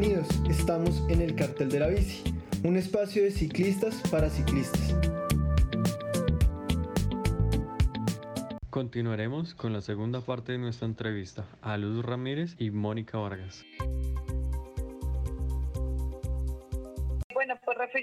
Bienvenidos, estamos en el Cartel de la Bici, un espacio de ciclistas para ciclistas. Continuaremos con la segunda parte de nuestra entrevista a Luz Ramírez y Mónica Vargas.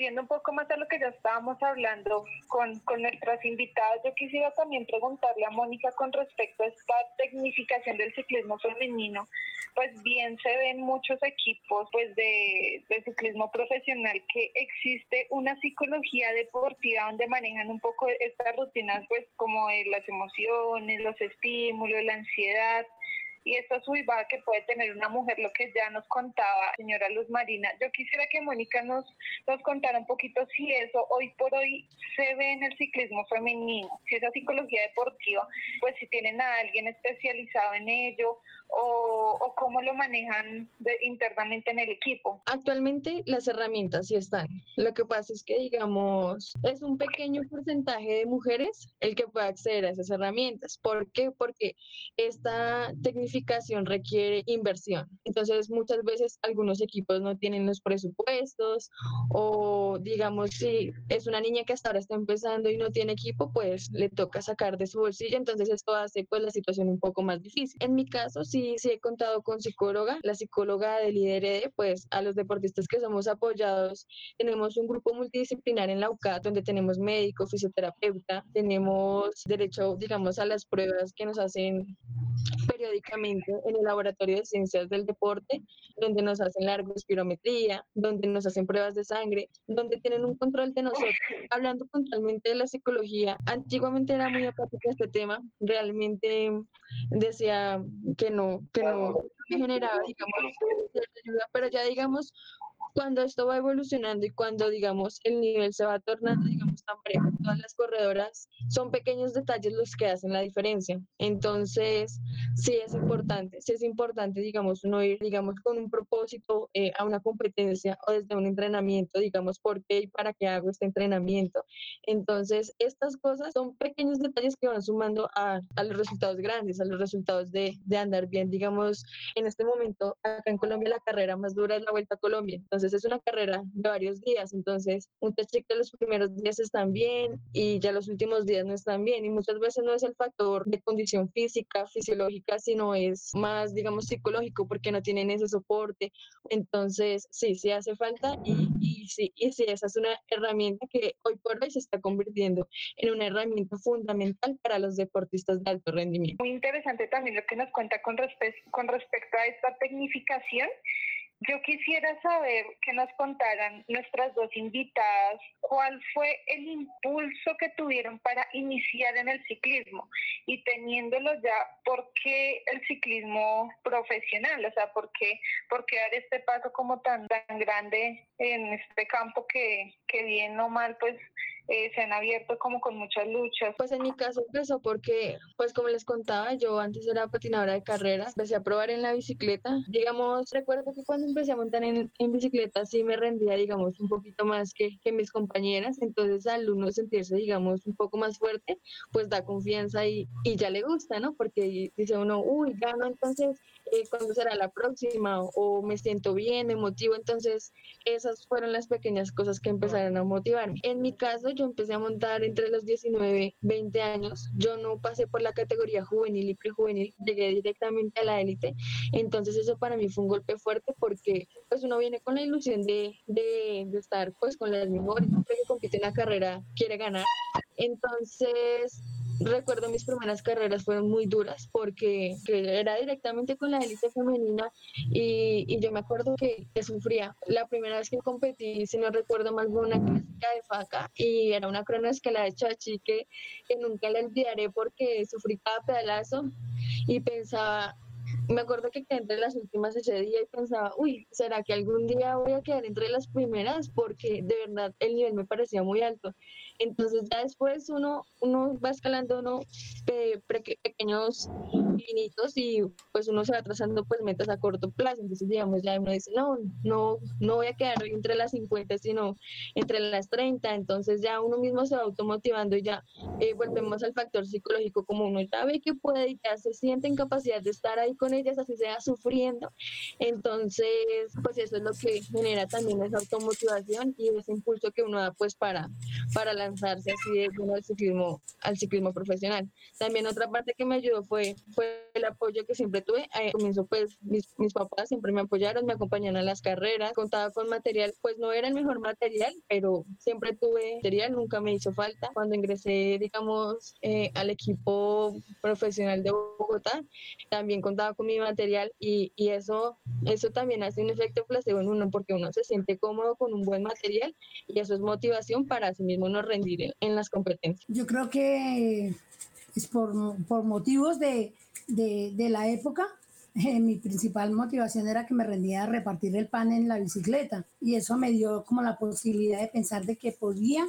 Refiriendo un poco más a lo que ya estábamos hablando con, con nuestras invitadas, yo quisiera también preguntarle a Mónica con respecto a esta tecnificación del ciclismo femenino. Pues bien se ven muchos equipos pues de, ciclismo profesional que existe una psicología deportiva donde manejan un poco estas rutinas pues como las emociones, los estímulos, la ansiedad y esta subida que puede tener una mujer, lo que ya nos contaba señora Luz Marina. Yo quisiera que Mónica nos, nos contara un poquito si eso hoy por hoy se ve en el ciclismo femenino, si esa psicología deportiva, pues si tienen a alguien especializado en ello o, cómo lo manejan internamente en el equipo? Actualmente las herramientas sí están. Lo que pasa es que, digamos, es un pequeño porcentaje de mujeres el que puede acceder a esas herramientas. ¿Por qué? Porque esta tecnificación requiere inversión. Entonces, muchas veces algunos equipos no tienen los presupuestos o, digamos, si es una niña que hasta ahora está empezando y no tiene equipo, pues le toca sacar de su bolsillo. Entonces, esto hace pues la situación un poco más difícil. En mi caso, sí sí, he contado con psicóloga, la psicóloga del IDRD, pues a los deportistas que somos apoyados, tenemos un grupo multidisciplinar en la UCAT donde tenemos médico, fisioterapeuta, tenemos derecho, digamos, a las pruebas que nos hacen periódicamente en el laboratorio de ciencias del deporte, donde nos hacen la espirometría, donde nos hacen pruebas de sangre, donde tienen un control de nosotros. Hablando puntualmente de la psicología, antiguamente era muy apática este tema, realmente decía que no, que no generaba, digamos, ayuda, pero ya digamos, cuando esto va evolucionando y cuando, digamos, el nivel se va tornando, digamos, tan parejo, todas las corredoras, son pequeños detalles los que hacen la diferencia. Entonces, sí es importante, sí es importante, digamos, uno ir, digamos, con un propósito eh, a una competencia o desde un entrenamiento, digamos, por qué y para qué hago este entrenamiento. Entonces, estas cosas son pequeños detalles que van sumando a, a los resultados grandes, a los resultados de, de andar bien. Digamos, en este momento, acá en Colombia, la carrera más dura es la Vuelta a Colombia. Entonces, es una carrera de varios días, entonces un de los primeros días están bien y ya los últimos días no están bien y muchas veces no es el factor de condición física, fisiológica, sino es más, digamos, psicológico porque no tienen ese soporte. Entonces, sí, sí hace falta y, y sí, y sí, esa es una herramienta que hoy por hoy se está convirtiendo en una herramienta fundamental para los deportistas de alto rendimiento. Muy interesante también lo que nos cuenta con, con respecto a esta tecnificación yo quisiera saber que nos contaran nuestras dos invitadas cuál fue el impulso que tuvieron para iniciar en el ciclismo y teniéndolo ya, ¿por qué el ciclismo profesional? O sea, ¿por qué, por qué dar este paso como tan, tan grande en este campo que, que bien o mal pues eh, se han abierto como con muchas luchas. Pues en mi caso empezó porque, pues como les contaba, yo antes era patinadora de carreras, empecé a probar en la bicicleta. Digamos, recuerdo que cuando empecé a montar en, en bicicleta sí me rendía, digamos, un poquito más que, que mis compañeras, entonces al uno sentirse, digamos, un poco más fuerte, pues da confianza y, y ya le gusta, ¿no? Porque dice uno, uy, gano, entonces, eh, ¿cuándo será la próxima? O me siento bien, me motivo, entonces esas fueron las pequeñas cosas que empezaron a motivarme. En mi caso, yo empecé a montar entre los 19, 20 años. Yo no pasé por la categoría juvenil y prejuvenil, llegué directamente a la élite. Entonces eso para mí fue un golpe fuerte porque pues uno viene con la ilusión de, de, de estar pues con las mejores, siempre que compite en la carrera quiere ganar. Entonces recuerdo mis primeras carreras fueron muy duras porque era directamente con la élite femenina y, yo me acuerdo que, sufría. La primera vez que competí, si no recuerdo mal, fue una clásica de faca y era una cronoescala de chachi que, que nunca la olvidaré porque sufrí cada pedalazo y pensaba, me acuerdo que quedé entre las últimas ese día y pensaba, uy, ¿será que algún día voy a quedar entre las primeras? Porque de verdad el nivel me parecía muy alto. Entonces ya después uno, uno va escalando uno pequeños finitos y pues uno se va trazando pues metas a corto plazo. Entonces digamos ya uno dice, no, no, no voy a quedar entre las 50, sino entre las 30. Entonces ya uno mismo se va automotivando y ya eh, volvemos al factor psicológico como uno ya ve que puede y ya se siente en capacidad de estar ahí con ellas, así sea sufriendo. Entonces, pues eso es lo que genera también esa automotivación y ese impulso que uno da pues para, para lanzarse así de al ciclismo, al ciclismo profesional. También otra parte que me ayudó fue, fue el apoyo que siempre tuve. Al comienzo pues mis, mis papás siempre me apoyaron, me acompañaron a las carreras, contaba con material, pues no era el mejor material, pero siempre tuve material, nunca me hizo falta. Cuando ingresé, digamos, eh, al equipo profesional de Bogotá, también contaba con mi material y, y eso, eso también hace un efecto placebo en uno porque uno se siente cómodo con un buen material y eso es motivación para sí mismo no rendir en, las competencias. Yo creo que es por, por motivos de, de, la época, eh, mi principal motivación era que me rendía a repartir el pan en la bicicleta y eso me dio como la posibilidad de pensar de que podía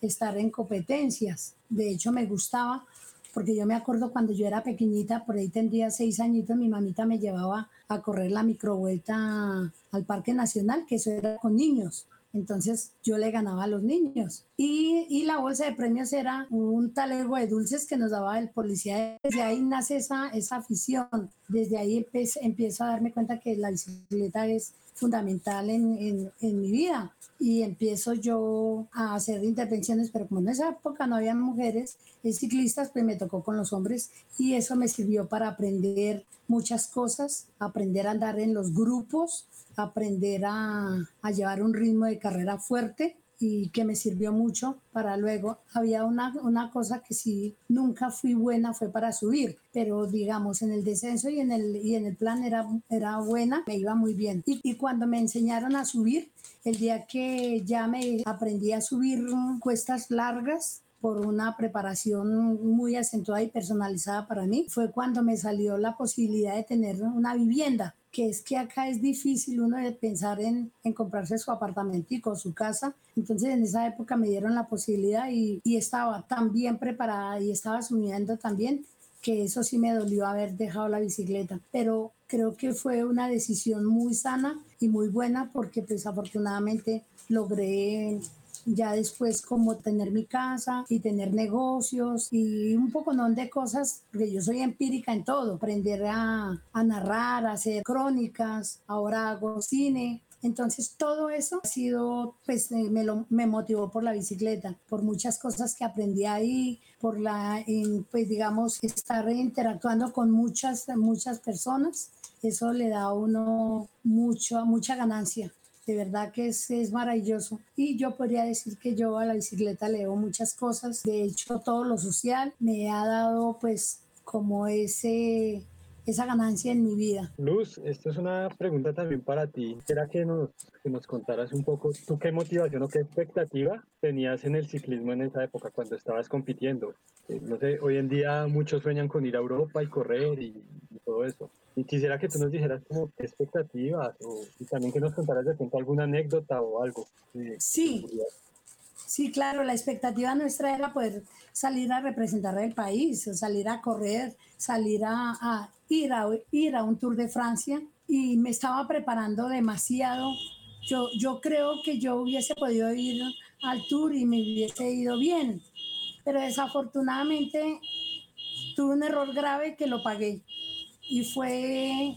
estar en competencias. De hecho, me gustaba porque yo me acuerdo cuando yo era pequeñita, por ahí tendría seis añitos, mi mamita me llevaba a correr la microvuelta al Parque Nacional, que eso era con niños. Entonces yo le ganaba a los niños. Y, y, la bolsa de premios era un talego de dulces que nos daba el policía. Desde ahí nace esa, esa afición. Desde ahí empiezo a darme cuenta que la bicicleta es fundamental en, en, en, mi vida. Y empiezo yo a hacer intervenciones, pero como en esa época no había mujeres ciclistas, pues me tocó con los hombres y eso me sirvió para aprender muchas cosas, aprender a andar en los grupos, aprender a, llevar un ritmo de carrera fuerte y que me sirvió mucho para luego. Había una, una cosa que sí nunca fui buena, fue para subir, pero digamos en el descenso y en el, y en el plan era, era buena, me iba muy bien. Y cuando me enseñaron a subir, el día que ya me aprendí a subir cuestas largas, por una preparación muy acentuada y personalizada para mí, fue cuando me salió la posibilidad de tener una vivienda que es que acá es difícil uno de pensar en, en comprarse su apartamentico, su casa. Entonces en esa época me dieron la posibilidad y, y estaba tan bien preparada y estaba asumiendo también que eso sí me dolió haber dejado la bicicleta, pero creo que fue una decisión muy sana y muy buena porque pues afortunadamente logré ya después como tener mi casa y tener negocios y un poco no de cosas, porque yo soy empírica en todo, aprender a, narrar, a hacer crónicas, ahora hago cine, entonces todo eso ha sido, pues eh, me, lo, me motivó por la bicicleta, por muchas cosas que aprendí ahí, por la, pues digamos, estar interactuando con muchas, muchas personas. Eso le da a uno mucho, mucha ganancia de verdad que es, es maravilloso. Y yo podría decir que yo a la bicicleta leo muchas cosas. De hecho, todo lo social me ha dado pues como ese esa ganancia en mi vida. Luz, esto es una pregunta también para ti. ¿Será que nos, que nos contaras un poco tú qué motivación o qué expectativa tenías en el ciclismo en esa época cuando estabas compitiendo? Eh, no sé, hoy en día muchos sueñan con ir a Europa y correr y, y todo eso. Y quisiera que tú nos dijeras como qué expectativas o, y también que nos contaras de pronto alguna anécdota o algo. sí. Sí, claro, la expectativa nuestra era poder salir a representar el país, salir a correr, salir a, a ir, a ir a un Tour de Francia y me estaba preparando demasiado. Yo, yo creo que yo hubiese podido ir al Tour y me hubiese ido bien, pero desafortunadamente tuve un error grave que lo pagué y fue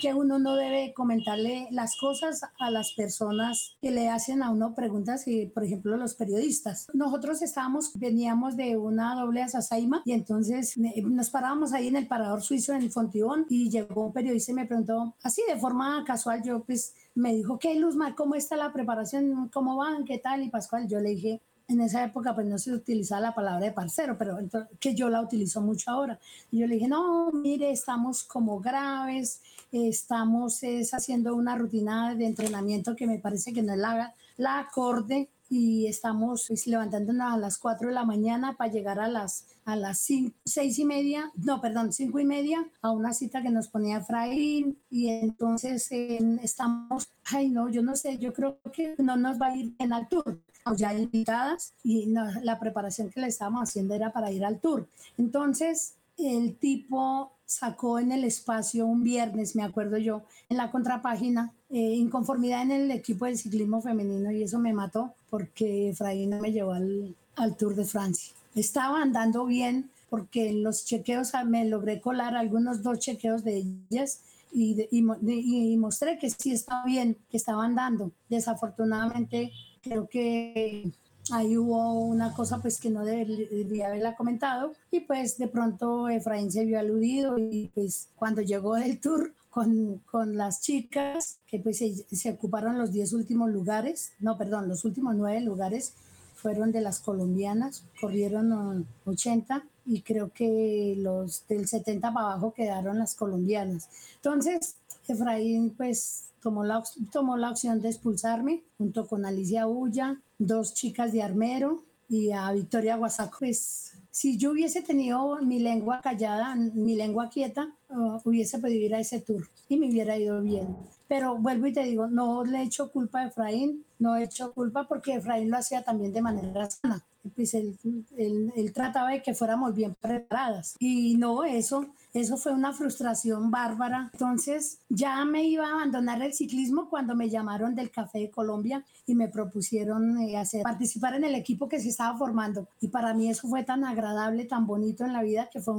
que uno no debe comentarle las cosas a las personas que le hacen a uno preguntas, y, por ejemplo, los periodistas. Nosotros estábamos, veníamos de una doble asasaima y entonces nos parábamos ahí en el parador suizo en Fontibón y llegó un periodista y me preguntó, así de forma casual, yo pues me dijo, ¿qué Luzma? ¿Cómo está la preparación? ¿Cómo van? ¿Qué tal? Y Pascual, yo le dije, en esa época pues no se utilizaba la palabra de parcero, pero que yo la utilizo mucho ahora. Y yo le dije, no, mire, estamos como graves, estamos es, haciendo una rutina de entrenamiento que me parece que no es la, la acorde y estamos pues, levantándonos a las 4 de la mañana para llegar a las a las 6 y media, no, perdón, 5 y media, a una cita que nos ponía Efraín. Y entonces estamos, ay no, yo no sé, yo creo que no nos va a ir bien al tour, ya invitadas y la preparación que le estábamos haciendo era para ir al tour. Entonces el tipo sacó en el espacio un viernes, me acuerdo yo, en la contrapágina, eh, inconformidad en el equipo de ciclismo femenino y eso me mató porque Efraín me llevó al, al Tour de Francia. Estaba andando bien, porque en los chequeos ah, me logré colar algunos dos chequeos de ellas y, y, mostré que sí estaba bien, que estaban dando. Desafortunadamente, creo que ahí hubo una cosa pues que no debería haberla comentado y pues de pronto Efraín se vio aludido y pues cuando llegó del tour con, con las chicas que pues se, se ocuparon los 10 últimos lugares, no perdón, los últimos 9 lugares fueron de las colombianas, corrieron 80 y creo que los del 70 para abajo quedaron las colombianas. Entonces, Efraín pues tomó la, tomó la opción de expulsarme junto con Alicia Ulla, dos chicas de Armero y a Victoria Guasaco. Pues si yo hubiese tenido mi lengua callada, mi lengua quieta, uh, hubiese podido ir a ese tour y me hubiera ido bien. Pero vuelvo y te digo, no le echo culpa a Efraín, no he hecho culpa porque Efraín lo hacía también de manera sana. Pues él, él, trataba de que fuéramos bien preparadas. Y no, eso, eso fue una frustración bárbara. Entonces ya me iba a abandonar el ciclismo cuando me llamaron del Café de Colombia y me propusieron eh, hacer, participar en el equipo que se estaba formando. Y para mí eso fue tan agradable, tan bonito en la vida que fue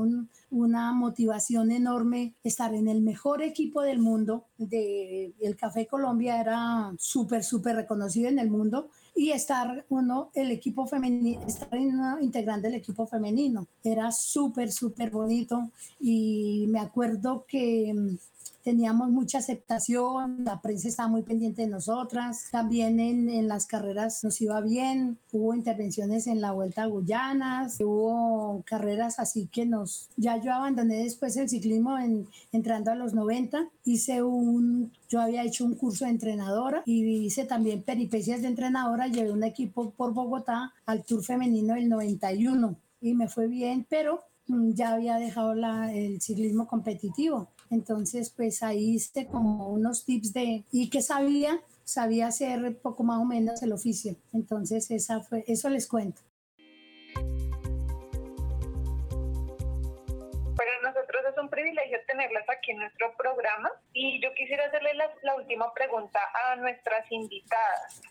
una motivación enorme estar en el mejor equipo del mundo. De, el Café Colombia era súper, súper reconocido en el mundo y estar uno, el equipo femenino, estar integrante del equipo femenino. Era súper, súper bonito y me acuerdo que mm, teníamos mucha aceptación, la prensa estaba muy pendiente de nosotras, también en, en, las carreras nos iba bien, hubo intervenciones en la Vuelta a Guyanas, hubo carreras así que nos, ya yo abandoné después el ciclismo en, entrando a los 90, hice un, yo había hecho un curso de entrenadora y hice también peripecias de entrenadora, llevé un equipo por Bogotá al Tour Femenino del 91 y me fue bien, pero mm, ya había dejado la, el ciclismo competitivo. Entonces, pues ahí hice como unos tips de, y que sabía, sabía hacer poco más o menos el oficio. Entonces, esa fue, eso les cuento. Para nosotros es un privilegio tenerlas aquí en nuestro programa y yo quisiera hacerle la última pregunta a nuestras invitadas.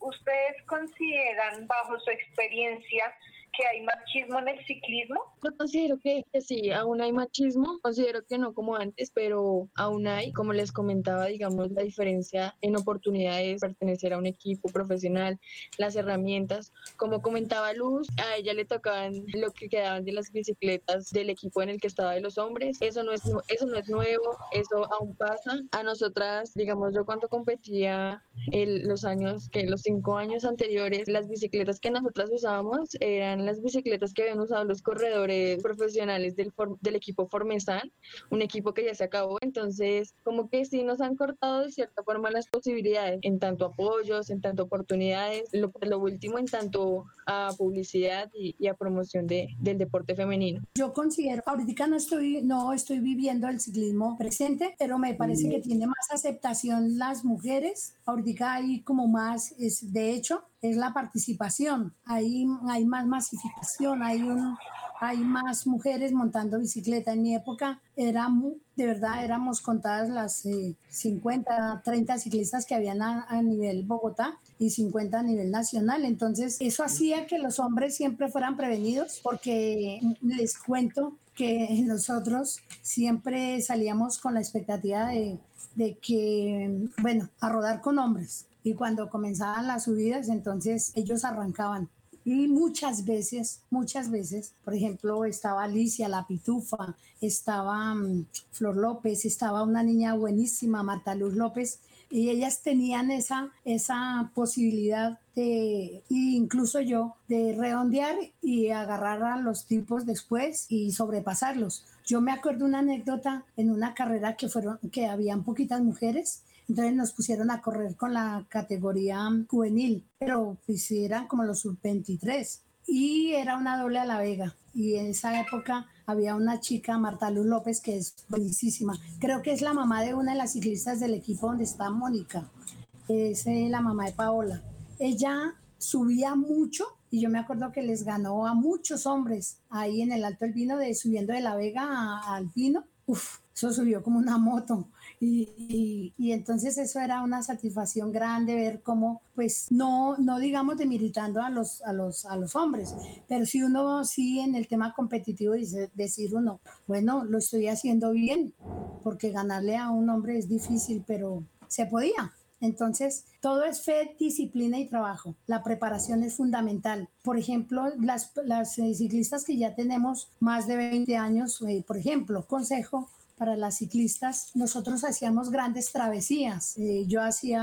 ¿Ustedes consideran, bajo su experiencia, que hay machismo en el ciclismo? Yo considero que, sí, aún hay machismo, considero que no como antes, pero aún hay, como les comentaba, digamos, la diferencia en oportunidades, pertenecer a un equipo profesional, las herramientas, como comentaba Luz, a ella le tocaban lo que quedaban de las bicicletas del equipo en el que estaba de los hombres, eso no es, eso no es nuevo, eso aún pasa. A nosotras, digamos, yo cuando competía en los años, que los cinco años anteriores, las bicicletas que nosotras usábamos eran las bicicletas que habían usado los corredores profesionales del, del equipo Formesan, un equipo que ya se acabó. Entonces, como que sí nos han cortado de cierta forma las posibilidades, en tanto apoyos, en tanto oportunidades, lo, lo último en tanto a publicidad y, a promoción de, del deporte femenino. Yo considero, ahorita no estoy, no estoy viviendo el ciclismo presente, pero me parece que tiene más aceptación las mujeres. Ahorita hay como más, es, de hecho, es la participación. Ahí hay más masificación, hay, un, hay más mujeres montando bicicleta. En mi época era de verdad éramos contadas las 50, eh, 30 ciclistas que habían a, nivel Bogotá y 50 a nivel nacional. Entonces eso hacía que los hombres siempre fueran prevenidos porque les cuento que nosotros siempre salíamos con la expectativa de, de que, bueno, a rodar con hombres y cuando comenzaban las subidas, entonces ellos arrancaban. Y muchas veces, muchas veces, por ejemplo, estaba Alicia, la pitufa, estaba mm, Flor López, estaba una niña buenísima, Marta Luz López, y ellas tenían esa, esa posibilidad de, incluso yo, de redondear y agarrar a los tipos después y sobrepasarlos. Yo me acuerdo una anécdota en una carrera que fueron, que habían poquitas mujeres entonces nos pusieron a correr con la categoría juvenil, pero pues eran como los sub-23 y era una doble a la vega. Y en esa época había una chica, Marta Luz López, que es buenísima. Creo que es la mamá de una de las ciclistas del equipo donde está Mónica. Es eh, la mamá de Paola. Ella subía mucho y yo me acuerdo que les ganó a muchos hombres ahí en el Alto El Vino, de subiendo de la Vega al Pino. Uf, eso subió como una moto Y, entonces eso era una satisfacción grande ver cómo, pues, no, no digamos debilitando a los, a, los, a los hombres, pero si uno sí en el tema competitivo dice, decir uno, bueno, lo estoy haciendo bien, porque ganarle a un hombre es difícil, pero se podía. Entonces, todo es fe, disciplina y trabajo. La preparación es fundamental. Por ejemplo, las, las ciclistas que ya tenemos más de 20 años, eh, por ejemplo, consejo para las ciclistas, nosotros hacíamos grandes travesías. Eh, yo hacía,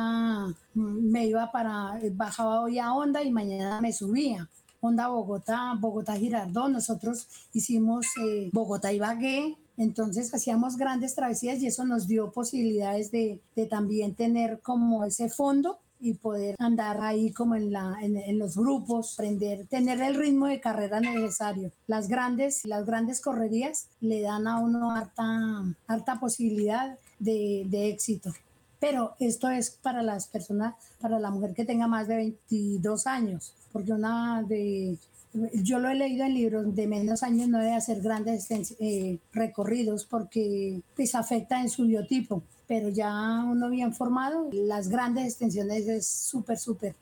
mm, me iba para, bajaba hoy a Honda y mañana me subía. Honda Bogotá, Bogotá Girardón, nosotros hicimos Bogotá y Bagué, entonces hacíamos grandes travesías y eso nos dio posibilidades de, también tener como ese fondo y poder andar ahí como en, la, en, los grupos, aprender, tener el ritmo de carrera necesario. Las grandes, las grandes correrías le dan a uno harta, harta posibilidad de, de éxito. Pero esto es para las personas, para la mujer que tenga más de 22 años, porque una de yo lo he leído en libros de menos años, no debe hacer grandes eh, recorridos porque pues afecta en su biotipo, pero ya uno bien formado, las grandes extensiones es súper, súper.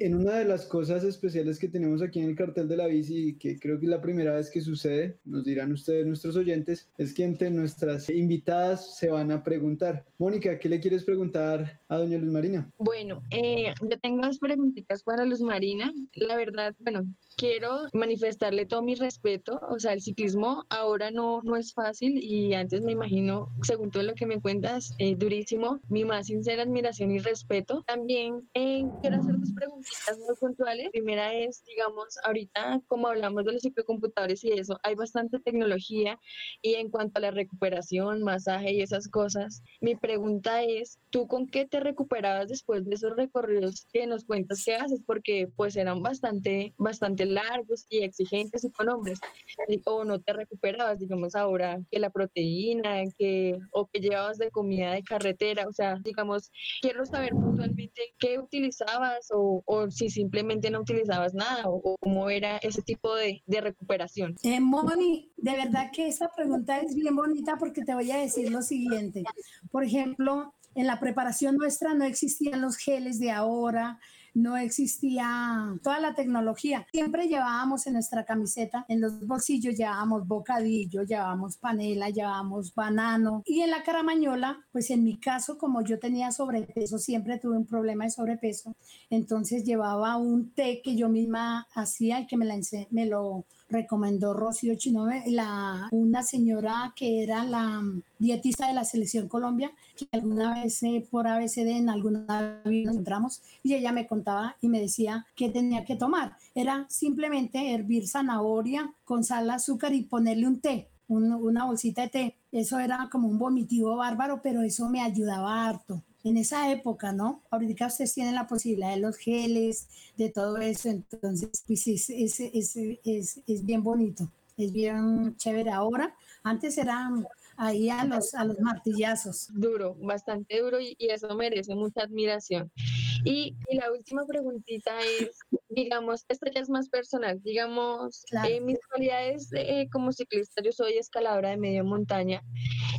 En una de las cosas especiales que tenemos aquí en el cartel de la bici, que creo que es la primera vez que sucede, nos dirán ustedes, nuestros oyentes, es que entre nuestras invitadas se van a preguntar. Mónica, ¿qué le quieres preguntar a doña Luz Marina? Bueno, eh, yo tengo dos preguntitas para Luz Marina. La verdad, bueno, quiero manifestarle todo mi respeto. O sea, el ciclismo ahora no, no es fácil y antes me imagino, según todo lo que me cuentas, eh, durísimo. Mi más sincera admiración y respeto. También eh, quiero hacer dos preguntitas muy puntuales. Primera es, digamos, ahorita como hablamos de los ciclocomputadores y eso, hay bastante tecnología y en cuanto a la recuperación, masaje y esas cosas, mi pregunta es, ¿tú con qué te recuperabas después de esos recorridos que nos cuentas que haces? Porque pues eran bastante, bastante largos y exigentes y con hombres, o no te recuperabas, digamos ahora, que la proteína, que, o que llevabas de comida de carretera, o sea, digamos, quiero saber puntualmente qué utilizabas o, o si simplemente no utilizabas nada o, cómo era ese tipo de, recuperación. Eh, Moni, de verdad que esta pregunta es bien bonita porque te voy a decir lo siguiente. Por ejemplo, en la preparación nuestra no existían los geles de ahora, no existía toda la tecnología. Siempre llevábamos en nuestra camiseta, en los bolsillos llevábamos bocadillo, llevábamos panela, llevábamos banano y en la caramañola, pues en mi caso, como yo tenía sobrepeso, siempre tuve un problema de sobrepeso, entonces llevaba un té que yo misma hacía y que me, la, me lo recomendó Rocío Chinove, la, una señora que era la dietista de la Selección Colombia, que alguna vez eh, por ABCD en alguna vez nos encontramos y ella me contaba y me decía qué tenía que tomar. Era simplemente hervir zanahoria con sal, azúcar y ponerle un té, una bolsita de té. Eso era como un vomitivo bárbaro, pero eso me ayudaba harto en esa época, ¿no? Ahorita ustedes tienen la posibilidad de los geles, de todo eso, entonces, pues es, es, bien bonito, es bien chévere ahora. Antes era ahí a los, a los martillazos. Duro, bastante duro y, eso merece mucha admiración. Y, y, la última preguntita es, digamos, esto ya es más personal, digamos, eh, mis cualidades eh, como ciclista, yo soy escaladora de media montaña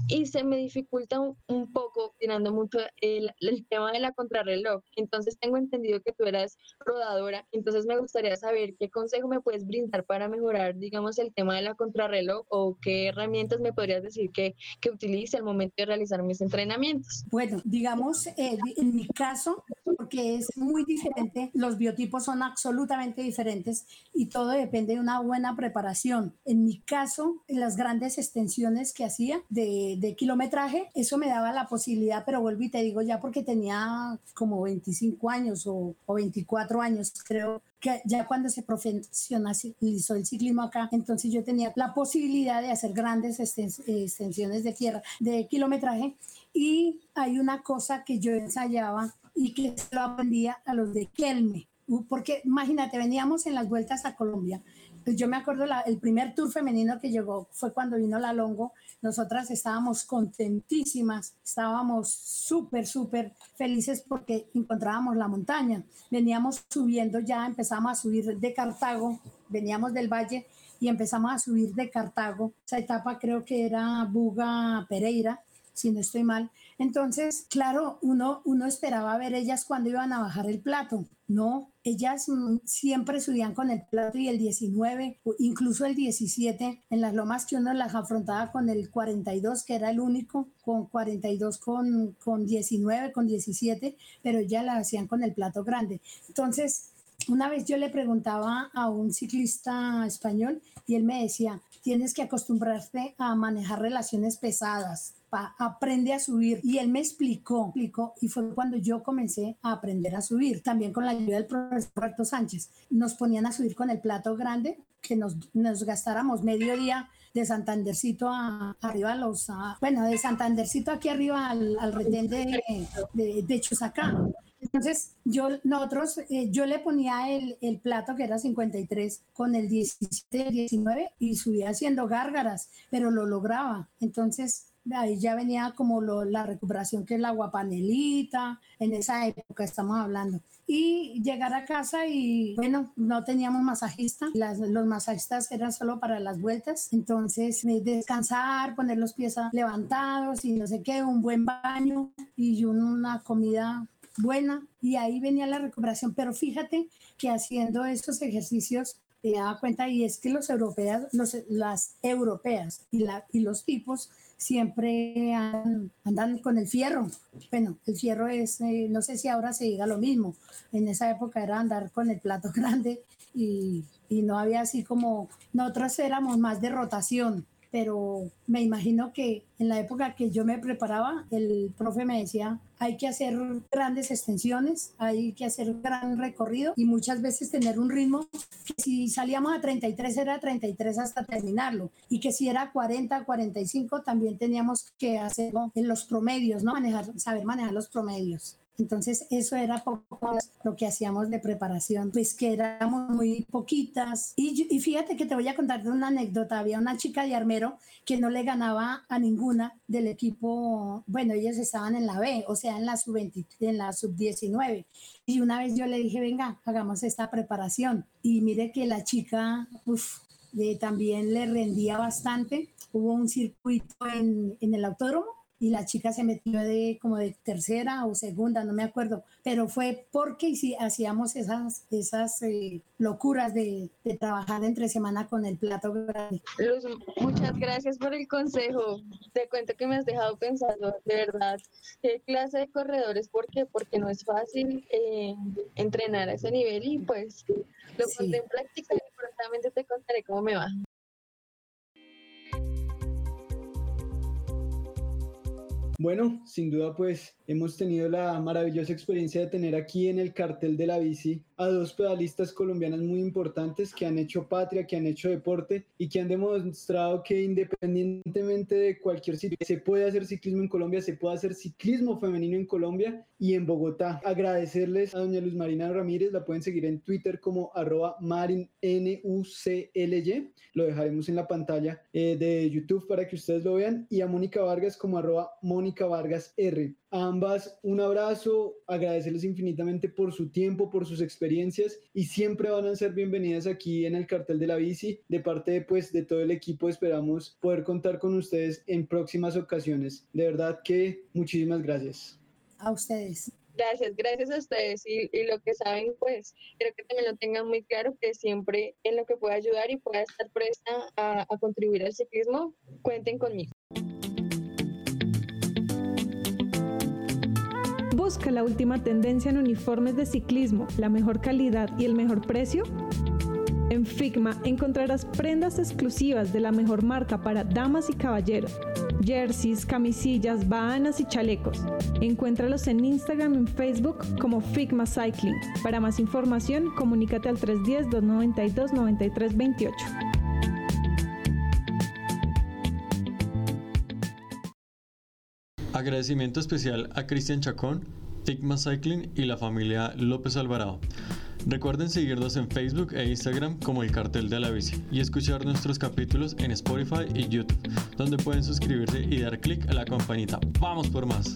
y se me dificulta un, poco, tirando mucho el, el, tema de la contrarreloj. Entonces tengo entendido que tú eras rodadora, entonces me gustaría saber qué consejo me puedes brindar para mejorar, digamos, el tema de la contrarreloj o qué herramientas me podrías decir que que, utilice al momento de realizar mis entrenamientos. Bueno, digamos, eh, en mi caso, porque es muy diferente, los biotipos son absolutamente diferentes y todo depende de una buena preparación. En mi caso, en las grandes extensiones que hacía de, de kilometraje, eso me daba la posibilidad, pero vuelvo y te digo ya porque tenía como 25 años o, o 24 años, creo que ya cuando se profesionalizó el ciclismo acá, entonces yo tenía la posibilidad de hacer grandes extensiones de tierra, de kilometraje, y hay una cosa que yo ensayaba y que lo aprendía a los de Kelme, porque imagínate, veníamos en las vueltas a Colombia, pues yo me acuerdo el primer tour femenino que llegó fue cuando vino la Longo. Nosotras estábamos contentísimas, estábamos súper, súper felices porque encontrábamos la montaña. Veníamos subiendo ya, empezamos a subir de Cartago, veníamos del valle y empezamos a subir de Cartago. Esa etapa creo que era Buga Pereira, si no estoy mal. Entonces, claro, uno, uno esperaba ver ellas cuando iban a bajar el plato. No, ellas mm, siempre subían con el plato y el 19, incluso el 17, en las lomas que uno las afrontaba con el 42, que era el único, con 42, con, con 19, con 17, pero ya las hacían con el plato grande. Entonces, una vez yo le preguntaba a un ciclista español y él me decía, tienes que acostumbrarte a manejar relaciones pesadas, aprende a subir. Y él me explicó, y fue cuando yo comencé a aprender a subir, también con la ayuda del profesor Roberto Sánchez. Nos ponían a subir con el plato grande, que nos, nos gastáramos medio día de Santandercito a, arriba a los, bueno, de Santandercito aquí arriba al, al retén de, de, de Chusacá. Entonces, yo, nosotros, eh, yo le ponía el, el, plato que era 53 con el 17, 19 y subía haciendo gárgaras, pero lo lograba. Entonces, ahí ya venía como lo, la recuperación que es la guapanelita, en esa época estamos hablando. Y llegar a casa y bueno, no teníamos masajista, Las, los masajistas eran solo para las vueltas, entonces descansar, poner los pies levantados y no sé qué, un buen baño y una comida buena y ahí venía la recuperación. Pero fíjate que haciendo estos ejercicios te daba cuenta y es que los europeas, los, las europeas y, la, y los tipos siempre andan, con el fierro. Bueno, el fierro es, eh, no sé si ahora se diga lo mismo, en esa época era andar con el plato grande y, y no había así como, nosotros éramos más de rotación, pero me imagino que en la época que yo me preparaba, el profe me decía, hay que hacer grandes extensiones, hay que hacer gran recorrido y muchas veces tener un ritmo que si salíamos a 33 era 33 hasta terminarlo y que si era 40, 45 también teníamos que hacerlo en los promedios, ¿no? Manejar, saber manejar los promedios. Entonces, eso era poco lo que hacíamos de preparación, pues que éramos muy poquitas. Y, y, fíjate que te voy a contar una anécdota. Había una chica de armero que no le ganaba a ninguna del equipo. Bueno, ellos estaban en la B, o sea, en la sub-20, en la sub-19. Y una vez yo le dije, venga, hagamos esta preparación. Y mire que la chica, uf, eh, también le rendía bastante. Hubo un circuito en, en el autódromo y la chica se metió de como de tercera o segunda, no me acuerdo, pero fue porque si hacíamos esas, esas eh, locuras de, de, trabajar entre semana con el plato grande. Luz, muchas gracias por el consejo. Te cuento que me has dejado pensando, de verdad, qué clase de corredores, ¿por qué? Porque no es fácil eh, entrenar a ese nivel y pues lo sí. pondré en práctica y prontamente te contaré cómo me va. Bueno, sin duda pues hemos tenido la maravillosa experiencia de tener aquí en el cartel de la bici a dos pedalistas colombianas muy importantes que han hecho patria, que han hecho deporte y que han demostrado que independientemente de cualquier sitio se puede hacer ciclismo en Colombia, se puede hacer ciclismo femenino en Colombia y en Bogotá. Agradecerles a doña Luz Marina Ramírez, la pueden seguir en Twitter como arroba marinucly, lo dejaremos en la pantalla eh, de YouTube para que ustedes lo vean, y a Mónica Vargas como arroba Mónica Vargas R. A ambas un abrazo, agradecerles infinitamente por su tiempo, por sus experiencias y siempre van a ser bienvenidas aquí en el cartel de la bici. De parte de, pues, de todo el equipo esperamos poder contar con ustedes en próximas ocasiones. De verdad que muchísimas gracias. A ustedes. Gracias, gracias a ustedes. Y, y, lo que saben, pues, creo que también lo tengan muy claro, que siempre en lo que pueda ayudar y pueda estar presta a, a contribuir al ciclismo, cuenten conmigo. Busca la última tendencia en uniformes de ciclismo, la mejor calidad y el mejor precio. En Figma encontrarás prendas exclusivas de la mejor marca para damas y caballeros, jerseys, camisillas, bahanas y chalecos. Encuéntralos en Instagram y en Facebook como Figma Cycling. Para más información, comunícate al 310-292-9328. Agradecimiento especial a Cristian Chacón, Figma Cycling y la familia López Alvarado. Recuerden seguirnos en Facebook e Instagram como El Cartel de la Bici y escuchar nuestros capítulos en Spotify y YouTube, donde pueden suscribirse y dar clic a la campanita. ¡Vamos por más!